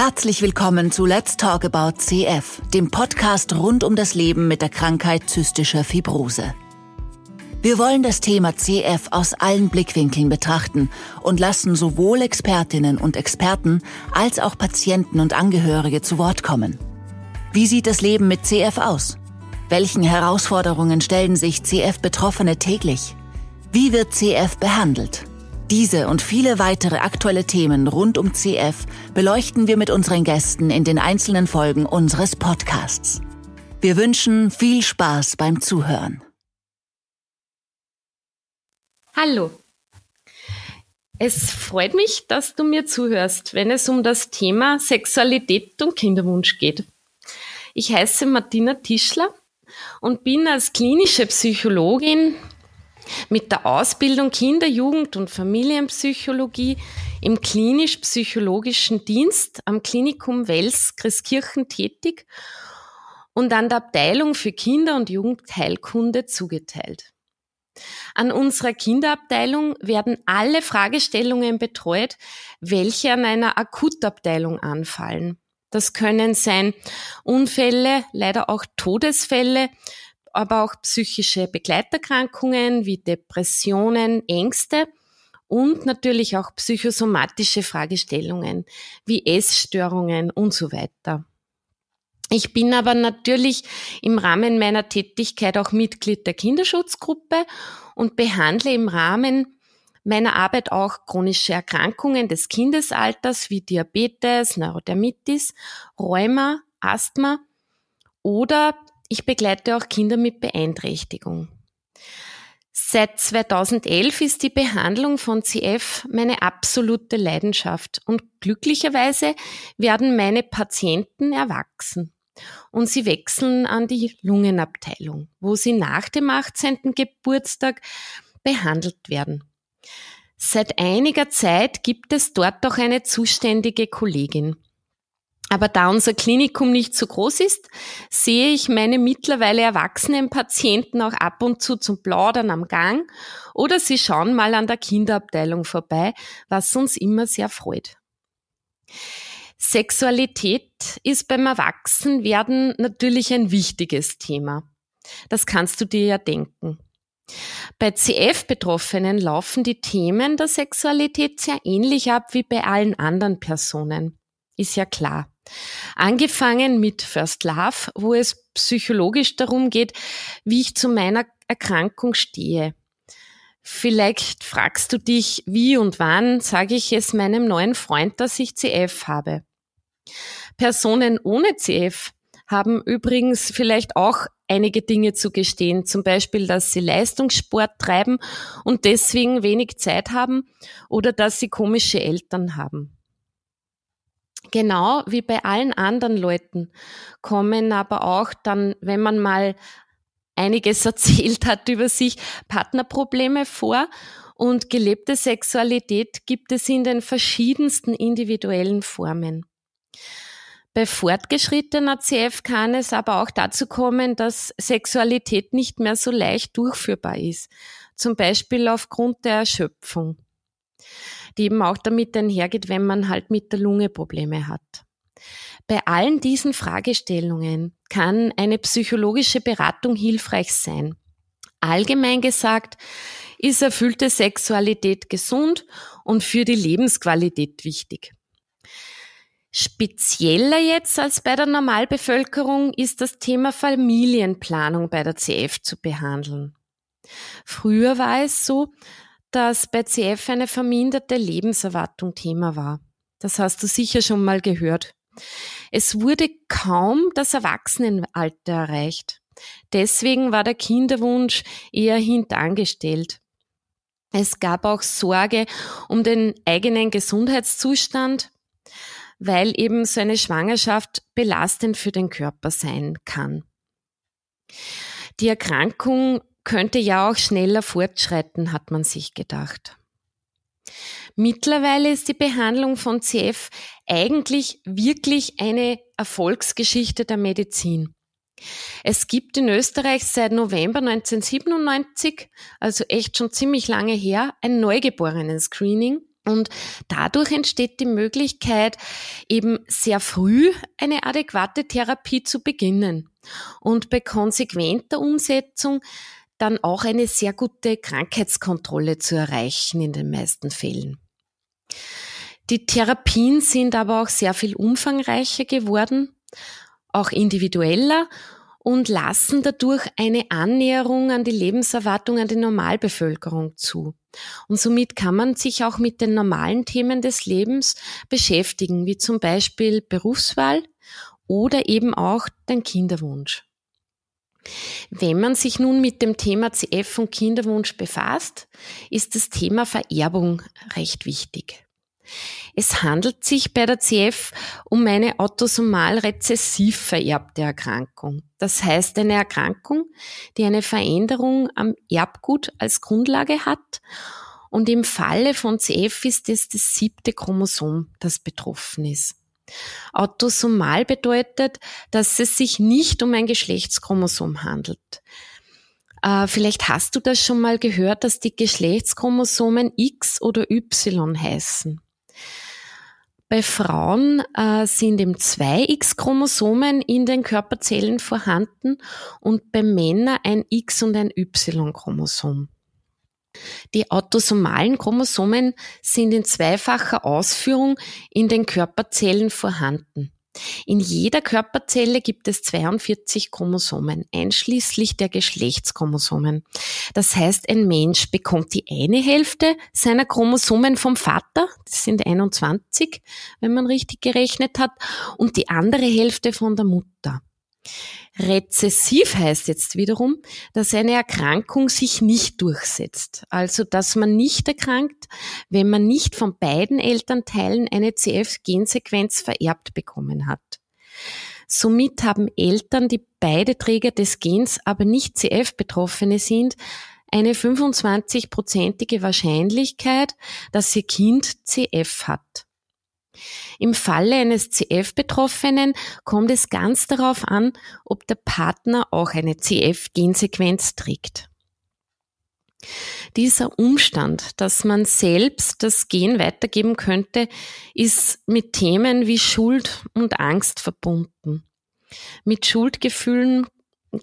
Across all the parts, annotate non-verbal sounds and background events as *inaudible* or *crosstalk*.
Herzlich willkommen zu Let's Talk About CF, dem Podcast rund um das Leben mit der Krankheit zystischer Fibrose. Wir wollen das Thema CF aus allen Blickwinkeln betrachten und lassen sowohl Expertinnen und Experten als auch Patienten und Angehörige zu Wort kommen. Wie sieht das Leben mit CF aus? Welchen Herausforderungen stellen sich CF-Betroffene täglich? Wie wird CF behandelt? Diese und viele weitere aktuelle Themen rund um CF beleuchten wir mit unseren Gästen in den einzelnen Folgen unseres Podcasts. Wir wünschen viel Spaß beim Zuhören. Hallo. Es freut mich, dass du mir zuhörst, wenn es um das Thema Sexualität und Kinderwunsch geht. Ich heiße Martina Tischler und bin als klinische Psychologin mit der Ausbildung Kinder-, Jugend- und Familienpsychologie im klinisch-psychologischen Dienst am Klinikum Wels Christkirchen tätig und an der Abteilung für Kinder- und Jugendheilkunde zugeteilt. An unserer Kinderabteilung werden alle Fragestellungen betreut, welche an einer Akutabteilung anfallen. Das können sein Unfälle, leider auch Todesfälle, aber auch psychische Begleiterkrankungen wie Depressionen, Ängste und natürlich auch psychosomatische Fragestellungen wie Essstörungen und so weiter. Ich bin aber natürlich im Rahmen meiner Tätigkeit auch Mitglied der Kinderschutzgruppe und behandle im Rahmen meiner Arbeit auch chronische Erkrankungen des Kindesalters wie Diabetes, Neurodermitis, Rheuma, Asthma oder ich begleite auch Kinder mit Beeinträchtigung. Seit 2011 ist die Behandlung von CF meine absolute Leidenschaft und glücklicherweise werden meine Patienten erwachsen und sie wechseln an die Lungenabteilung, wo sie nach dem 18. Geburtstag behandelt werden. Seit einiger Zeit gibt es dort auch eine zuständige Kollegin. Aber da unser Klinikum nicht so groß ist, sehe ich meine mittlerweile erwachsenen Patienten auch ab und zu zum Plaudern am Gang oder sie schauen mal an der Kinderabteilung vorbei, was uns immer sehr freut. Sexualität ist beim Erwachsenwerden natürlich ein wichtiges Thema. Das kannst du dir ja denken. Bei CF-Betroffenen laufen die Themen der Sexualität sehr ähnlich ab wie bei allen anderen Personen. Ist ja klar. Angefangen mit First Love, wo es psychologisch darum geht, wie ich zu meiner Erkrankung stehe. Vielleicht fragst du dich, wie und wann sage ich es meinem neuen Freund, dass ich CF habe. Personen ohne CF haben übrigens vielleicht auch einige Dinge zu gestehen, zum Beispiel, dass sie Leistungssport treiben und deswegen wenig Zeit haben oder dass sie komische Eltern haben. Genau wie bei allen anderen Leuten kommen aber auch dann, wenn man mal einiges *laughs* erzählt hat über sich, Partnerprobleme vor und gelebte Sexualität gibt es in den verschiedensten individuellen Formen. Bei fortgeschrittener CF kann es aber auch dazu kommen, dass Sexualität nicht mehr so leicht durchführbar ist, zum Beispiel aufgrund der Erschöpfung die eben auch damit einhergeht, wenn man halt mit der Lunge Probleme hat. Bei allen diesen Fragestellungen kann eine psychologische Beratung hilfreich sein. Allgemein gesagt ist erfüllte Sexualität gesund und für die Lebensqualität wichtig. Spezieller jetzt als bei der Normalbevölkerung ist das Thema Familienplanung bei der CF zu behandeln. Früher war es so, dass bei CF eine verminderte Lebenserwartung Thema war. Das hast du sicher schon mal gehört. Es wurde kaum das Erwachsenenalter erreicht. Deswegen war der Kinderwunsch eher hintangestellt. Es gab auch Sorge um den eigenen Gesundheitszustand, weil eben so eine Schwangerschaft belastend für den Körper sein kann. Die Erkrankung könnte ja auch schneller fortschreiten, hat man sich gedacht. Mittlerweile ist die Behandlung von CF eigentlich wirklich eine Erfolgsgeschichte der Medizin. Es gibt in Österreich seit November 1997, also echt schon ziemlich lange her, ein Neugeborenen-Screening, Und dadurch entsteht die Möglichkeit, eben sehr früh eine adäquate Therapie zu beginnen und bei konsequenter Umsetzung dann auch eine sehr gute Krankheitskontrolle zu erreichen in den meisten Fällen. Die Therapien sind aber auch sehr viel umfangreicher geworden, auch individueller und lassen dadurch eine Annäherung an die Lebenserwartung an die Normalbevölkerung zu. Und somit kann man sich auch mit den normalen Themen des Lebens beschäftigen, wie zum Beispiel Berufswahl oder eben auch den Kinderwunsch. Wenn man sich nun mit dem Thema CF und Kinderwunsch befasst, ist das Thema Vererbung recht wichtig. Es handelt sich bei der CF um eine autosomal rezessiv vererbte Erkrankung. Das heißt eine Erkrankung, die eine Veränderung am Erbgut als Grundlage hat. Und im Falle von CF ist es das siebte Chromosom, das betroffen ist. Autosomal bedeutet, dass es sich nicht um ein Geschlechtschromosom handelt. Äh, vielleicht hast du das schon mal gehört, dass die Geschlechtschromosomen X oder Y heißen. Bei Frauen äh, sind eben zwei X-Chromosomen in den Körperzellen vorhanden und bei Männern ein X und ein Y-Chromosom. Die autosomalen Chromosomen sind in zweifacher Ausführung in den Körperzellen vorhanden. In jeder Körperzelle gibt es 42 Chromosomen, einschließlich der Geschlechtschromosomen. Das heißt, ein Mensch bekommt die eine Hälfte seiner Chromosomen vom Vater, das sind 21, wenn man richtig gerechnet hat, und die andere Hälfte von der Mutter. Rezessiv heißt jetzt wiederum, dass eine Erkrankung sich nicht durchsetzt. Also, dass man nicht erkrankt, wenn man nicht von beiden Elternteilen eine CF-Gensequenz vererbt bekommen hat. Somit haben Eltern, die beide Träger des Gens, aber nicht CF-Betroffene sind, eine 25-prozentige Wahrscheinlichkeit, dass ihr Kind CF hat. Im Falle eines CF-Betroffenen kommt es ganz darauf an, ob der Partner auch eine CF-Gensequenz trägt. Dieser Umstand, dass man selbst das Gen weitergeben könnte, ist mit Themen wie Schuld und Angst verbunden. Mit Schuldgefühlen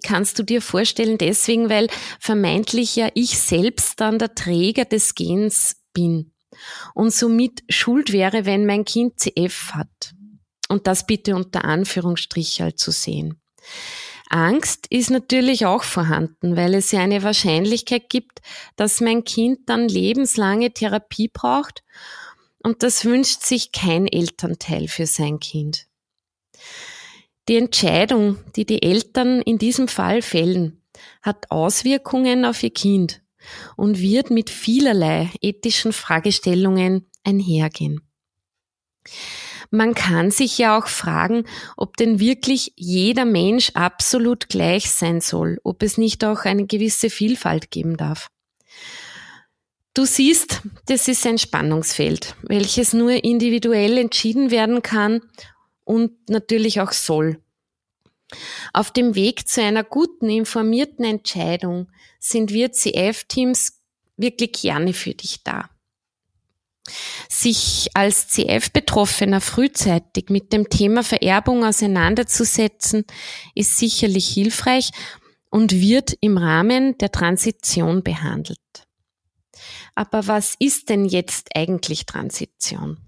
kannst du dir vorstellen, deswegen, weil vermeintlich ja ich selbst dann der Träger des Gens bin und somit schuld wäre, wenn mein Kind CF hat. Und das bitte unter Anführungsstrichel zu sehen. Angst ist natürlich auch vorhanden, weil es ja eine Wahrscheinlichkeit gibt, dass mein Kind dann lebenslange Therapie braucht und das wünscht sich kein Elternteil für sein Kind. Die Entscheidung, die die Eltern in diesem Fall fällen, hat Auswirkungen auf ihr Kind und wird mit vielerlei ethischen Fragestellungen einhergehen. Man kann sich ja auch fragen, ob denn wirklich jeder Mensch absolut gleich sein soll, ob es nicht auch eine gewisse Vielfalt geben darf. Du siehst, das ist ein Spannungsfeld, welches nur individuell entschieden werden kann und natürlich auch soll. Auf dem Weg zu einer guten, informierten Entscheidung sind wir CF-Teams wirklich gerne für dich da. Sich als CF-Betroffener frühzeitig mit dem Thema Vererbung auseinanderzusetzen, ist sicherlich hilfreich und wird im Rahmen der Transition behandelt. Aber was ist denn jetzt eigentlich Transition?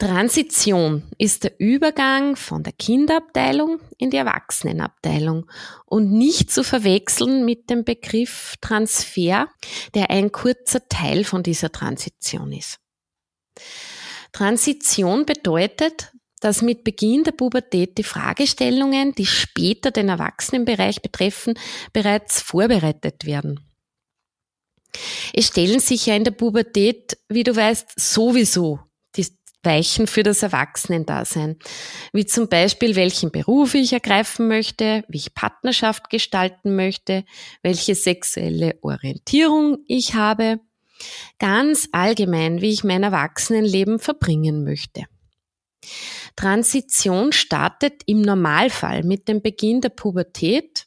Transition ist der Übergang von der Kinderabteilung in die Erwachsenenabteilung und nicht zu verwechseln mit dem Begriff Transfer, der ein kurzer Teil von dieser Transition ist. Transition bedeutet, dass mit Beginn der Pubertät die Fragestellungen, die später den Erwachsenenbereich betreffen, bereits vorbereitet werden. Es stellen sich ja in der Pubertät, wie du weißt, sowieso Weichen für das Erwachsenendasein, wie zum Beispiel, welchen Beruf ich ergreifen möchte, wie ich Partnerschaft gestalten möchte, welche sexuelle Orientierung ich habe, ganz allgemein, wie ich mein Erwachsenenleben verbringen möchte. Transition startet im Normalfall mit dem Beginn der Pubertät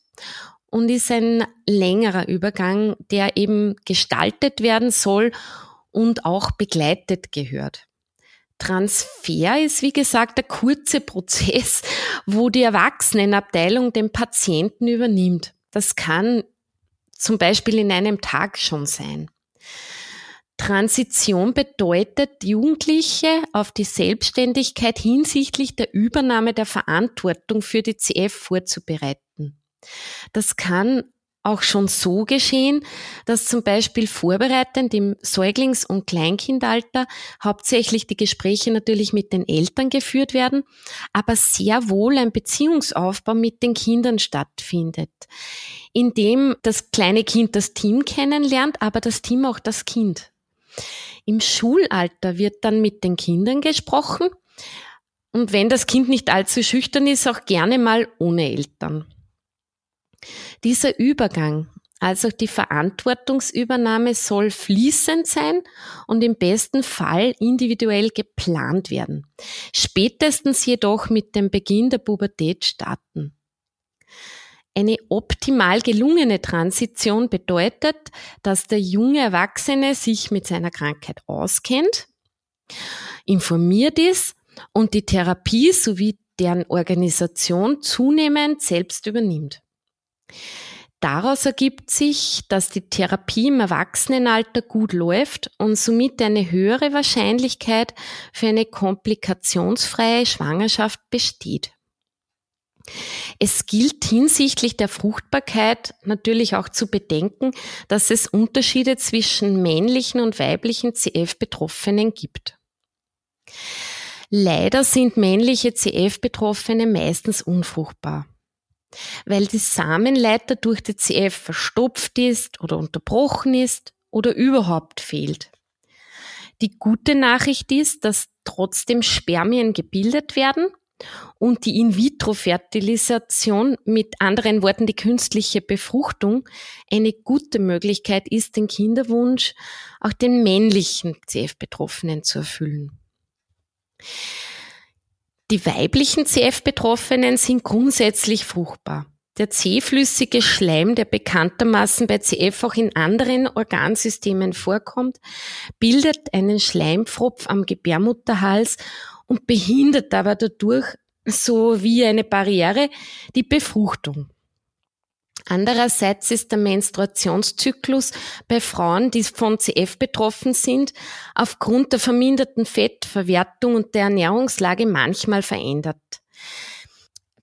und ist ein längerer Übergang, der eben gestaltet werden soll und auch begleitet gehört. Transfer ist, wie gesagt, der kurze Prozess, wo die Erwachsenenabteilung den Patienten übernimmt. Das kann zum Beispiel in einem Tag schon sein. Transition bedeutet, Jugendliche auf die Selbstständigkeit hinsichtlich der Übernahme der Verantwortung für die CF vorzubereiten. Das kann auch schon so geschehen, dass zum Beispiel vorbereitend im Säuglings- und Kleinkindalter hauptsächlich die Gespräche natürlich mit den Eltern geführt werden, aber sehr wohl ein Beziehungsaufbau mit den Kindern stattfindet, in dem das kleine Kind das Team kennenlernt, aber das Team auch das Kind. Im Schulalter wird dann mit den Kindern gesprochen und wenn das Kind nicht allzu schüchtern ist, auch gerne mal ohne Eltern. Dieser Übergang, also die Verantwortungsübernahme soll fließend sein und im besten Fall individuell geplant werden. Spätestens jedoch mit dem Beginn der Pubertät starten. Eine optimal gelungene Transition bedeutet, dass der junge Erwachsene sich mit seiner Krankheit auskennt, informiert ist und die Therapie sowie deren Organisation zunehmend selbst übernimmt. Daraus ergibt sich, dass die Therapie im Erwachsenenalter gut läuft und somit eine höhere Wahrscheinlichkeit für eine komplikationsfreie Schwangerschaft besteht. Es gilt hinsichtlich der Fruchtbarkeit natürlich auch zu bedenken, dass es Unterschiede zwischen männlichen und weiblichen CF-Betroffenen gibt. Leider sind männliche CF-Betroffene meistens unfruchtbar weil die Samenleiter durch die CF verstopft ist oder unterbrochen ist oder überhaupt fehlt. Die gute Nachricht ist, dass trotzdem Spermien gebildet werden und die In-vitro-Fertilisation, mit anderen Worten die künstliche Befruchtung, eine gute Möglichkeit ist, den Kinderwunsch auch den männlichen CF-Betroffenen zu erfüllen. Die weiblichen CF-Betroffenen sind grundsätzlich fruchtbar. Der zähflüssige Schleim, der bekanntermaßen bei CF auch in anderen Organsystemen vorkommt, bildet einen Schleimpfropf am Gebärmutterhals und behindert aber dadurch so wie eine Barriere die Befruchtung. Andererseits ist der Menstruationszyklus bei Frauen, die von CF betroffen sind, aufgrund der verminderten Fettverwertung und der Ernährungslage manchmal verändert.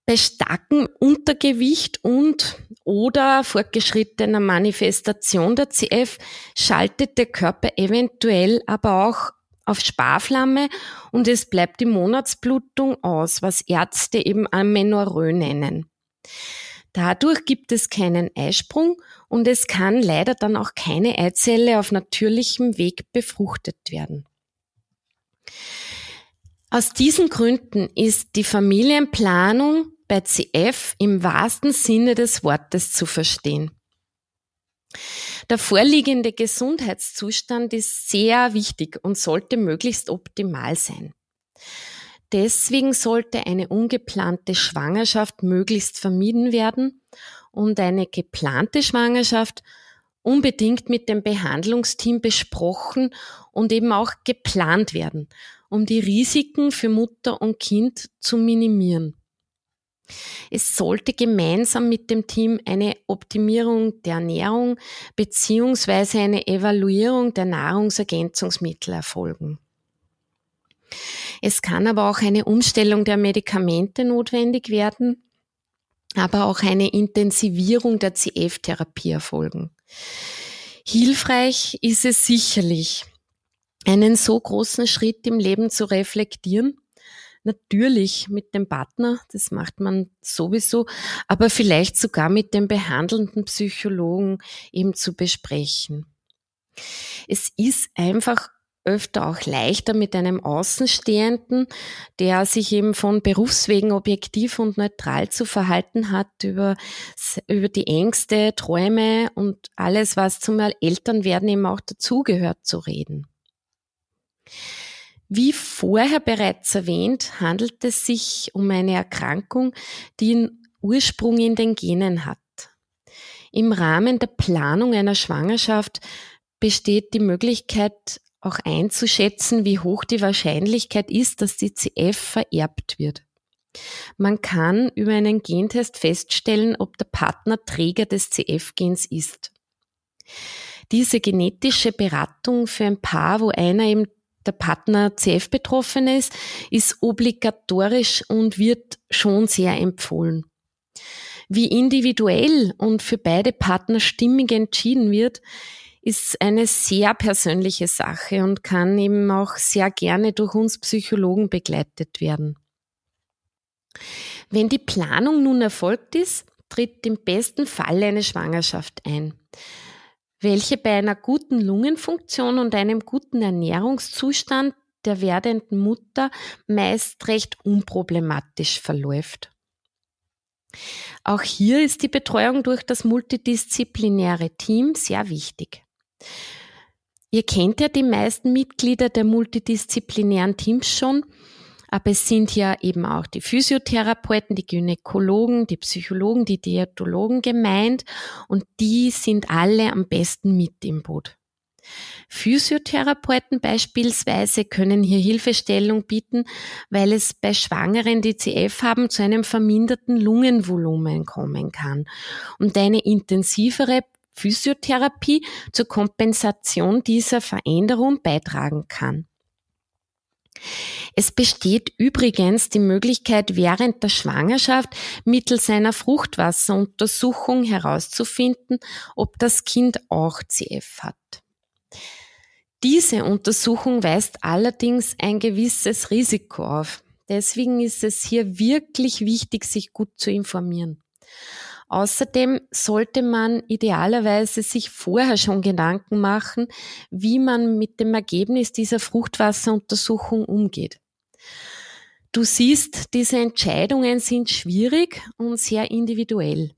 Bei starkem Untergewicht und oder fortgeschrittener Manifestation der CF schaltet der Körper eventuell aber auch auf Sparflamme und es bleibt die Monatsblutung aus, was Ärzte eben Amenorrhoe nennen. Dadurch gibt es keinen Eisprung und es kann leider dann auch keine Eizelle auf natürlichem Weg befruchtet werden. Aus diesen Gründen ist die Familienplanung bei CF im wahrsten Sinne des Wortes zu verstehen. Der vorliegende Gesundheitszustand ist sehr wichtig und sollte möglichst optimal sein. Deswegen sollte eine ungeplante Schwangerschaft möglichst vermieden werden und eine geplante Schwangerschaft unbedingt mit dem Behandlungsteam besprochen und eben auch geplant werden, um die Risiken für Mutter und Kind zu minimieren. Es sollte gemeinsam mit dem Team eine Optimierung der Ernährung beziehungsweise eine Evaluierung der Nahrungsergänzungsmittel erfolgen. Es kann aber auch eine Umstellung der Medikamente notwendig werden, aber auch eine Intensivierung der CF-Therapie erfolgen. Hilfreich ist es sicherlich, einen so großen Schritt im Leben zu reflektieren. Natürlich mit dem Partner, das macht man sowieso, aber vielleicht sogar mit dem behandelnden Psychologen eben zu besprechen. Es ist einfach öfter auch leichter mit einem Außenstehenden, der sich eben von Berufswegen objektiv und neutral zu verhalten hat, über, über die Ängste, Träume und alles, was zum Elternwerden eben auch dazugehört, zu reden. Wie vorher bereits erwähnt, handelt es sich um eine Erkrankung, die einen Ursprung in den Genen hat. Im Rahmen der Planung einer Schwangerschaft besteht die Möglichkeit, auch einzuschätzen, wie hoch die Wahrscheinlichkeit ist, dass die CF vererbt wird. Man kann über einen Gentest feststellen, ob der Partner Träger des CF-Gens ist. Diese genetische Beratung für ein Paar, wo einer eben der Partner CF betroffen ist, ist obligatorisch und wird schon sehr empfohlen. Wie individuell und für beide Partner stimmig entschieden wird, ist eine sehr persönliche Sache und kann eben auch sehr gerne durch uns Psychologen begleitet werden. Wenn die Planung nun erfolgt ist, tritt im besten Fall eine Schwangerschaft ein, welche bei einer guten Lungenfunktion und einem guten Ernährungszustand der werdenden Mutter meist recht unproblematisch verläuft. Auch hier ist die Betreuung durch das multidisziplinäre Team sehr wichtig. Ihr kennt ja die meisten Mitglieder der multidisziplinären Teams schon, aber es sind ja eben auch die Physiotherapeuten, die Gynäkologen, die Psychologen, die Diätologen gemeint und die sind alle am besten mit im Boot. Physiotherapeuten beispielsweise können hier Hilfestellung bieten, weil es bei Schwangeren, die CF haben, zu einem verminderten Lungenvolumen kommen kann und eine intensivere Physiotherapie zur Kompensation dieser Veränderung beitragen kann. Es besteht übrigens die Möglichkeit, während der Schwangerschaft mittels einer Fruchtwasseruntersuchung herauszufinden, ob das Kind auch CF hat. Diese Untersuchung weist allerdings ein gewisses Risiko auf. Deswegen ist es hier wirklich wichtig, sich gut zu informieren. Außerdem sollte man idealerweise sich vorher schon Gedanken machen, wie man mit dem Ergebnis dieser Fruchtwasseruntersuchung umgeht. Du siehst, diese Entscheidungen sind schwierig und sehr individuell.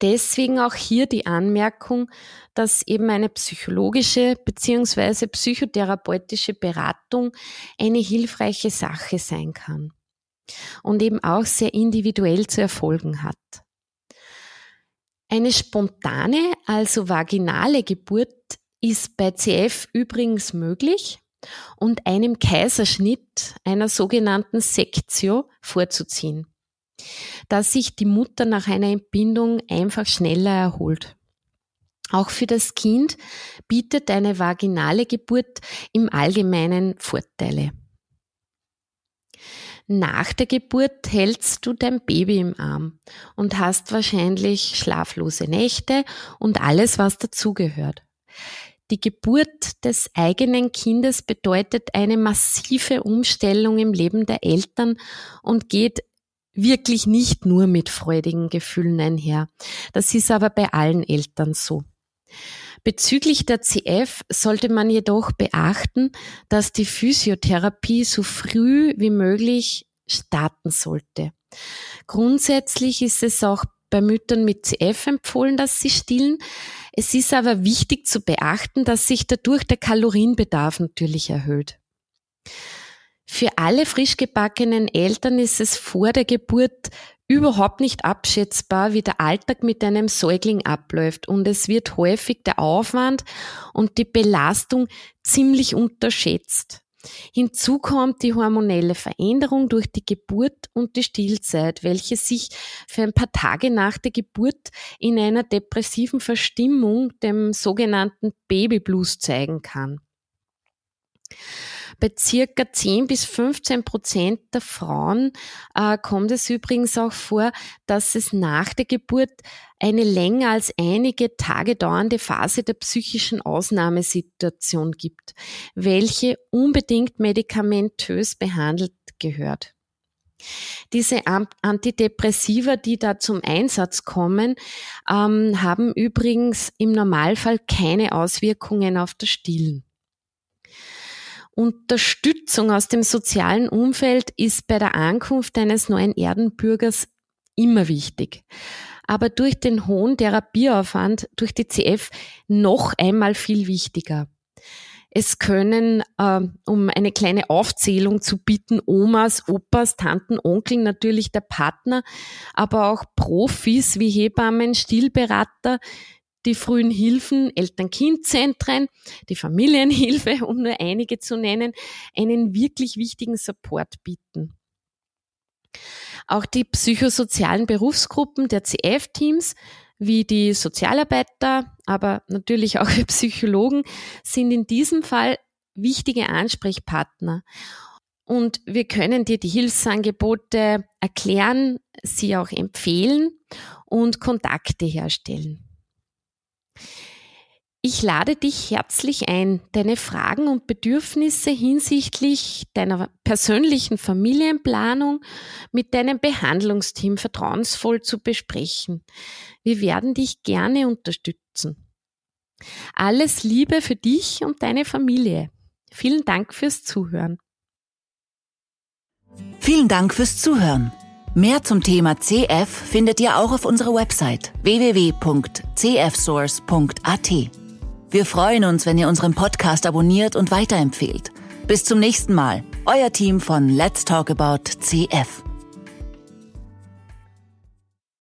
Deswegen auch hier die Anmerkung, dass eben eine psychologische bzw. psychotherapeutische Beratung eine hilfreiche Sache sein kann und eben auch sehr individuell zu erfolgen hat. Eine spontane, also vaginale Geburt ist bei CF übrigens möglich und einem Kaiserschnitt, einer sogenannten Sektio, vorzuziehen, da sich die Mutter nach einer Entbindung einfach schneller erholt. Auch für das Kind bietet eine vaginale Geburt im Allgemeinen Vorteile. Nach der Geburt hältst du dein Baby im Arm und hast wahrscheinlich schlaflose Nächte und alles, was dazugehört. Die Geburt des eigenen Kindes bedeutet eine massive Umstellung im Leben der Eltern und geht wirklich nicht nur mit freudigen Gefühlen einher. Das ist aber bei allen Eltern so. Bezüglich der CF sollte man jedoch beachten, dass die Physiotherapie so früh wie möglich starten sollte. Grundsätzlich ist es auch bei Müttern mit CF empfohlen, dass sie stillen. Es ist aber wichtig zu beachten, dass sich dadurch der Kalorienbedarf natürlich erhöht. Für alle frisch gebackenen Eltern ist es vor der Geburt überhaupt nicht abschätzbar, wie der Alltag mit einem Säugling abläuft und es wird häufig der Aufwand und die Belastung ziemlich unterschätzt. Hinzu kommt die hormonelle Veränderung durch die Geburt und die Stillzeit, welche sich für ein paar Tage nach der Geburt in einer depressiven Verstimmung, dem sogenannten Babyblues, zeigen kann. Bei circa 10 bis 15 Prozent der Frauen äh, kommt es übrigens auch vor, dass es nach der Geburt eine länger als einige Tage dauernde Phase der psychischen Ausnahmesituation gibt, welche unbedingt medikamentös behandelt gehört. Diese Antidepressiva, die da zum Einsatz kommen, ähm, haben übrigens im Normalfall keine Auswirkungen auf das Stillen. Unterstützung aus dem sozialen Umfeld ist bei der Ankunft eines neuen Erdenbürgers immer wichtig. Aber durch den hohen Therapieaufwand, durch die CF noch einmal viel wichtiger. Es können, äh, um eine kleine Aufzählung zu bieten, Omas, Opas, Tanten, Onkel, natürlich der Partner, aber auch Profis wie Hebammen, Stillberater, die frühen Hilfen, Eltern-Kind-Zentren, die Familienhilfe, um nur einige zu nennen, einen wirklich wichtigen Support bieten. Auch die psychosozialen Berufsgruppen der CF-Teams wie die Sozialarbeiter, aber natürlich auch die *laughs* Psychologen sind in diesem Fall wichtige Ansprechpartner. Und wir können dir die Hilfsangebote erklären, sie auch empfehlen und Kontakte herstellen. Ich lade dich herzlich ein, deine Fragen und Bedürfnisse hinsichtlich deiner persönlichen Familienplanung mit deinem Behandlungsteam vertrauensvoll zu besprechen. Wir werden dich gerne unterstützen. Alles Liebe für dich und deine Familie. Vielen Dank fürs Zuhören. Vielen Dank fürs Zuhören. Mehr zum Thema CF findet ihr auch auf unserer Website www.cfsource.at. Wir freuen uns, wenn ihr unseren Podcast abonniert und weiterempfehlt. Bis zum nächsten Mal. Euer Team von Let's Talk About CF.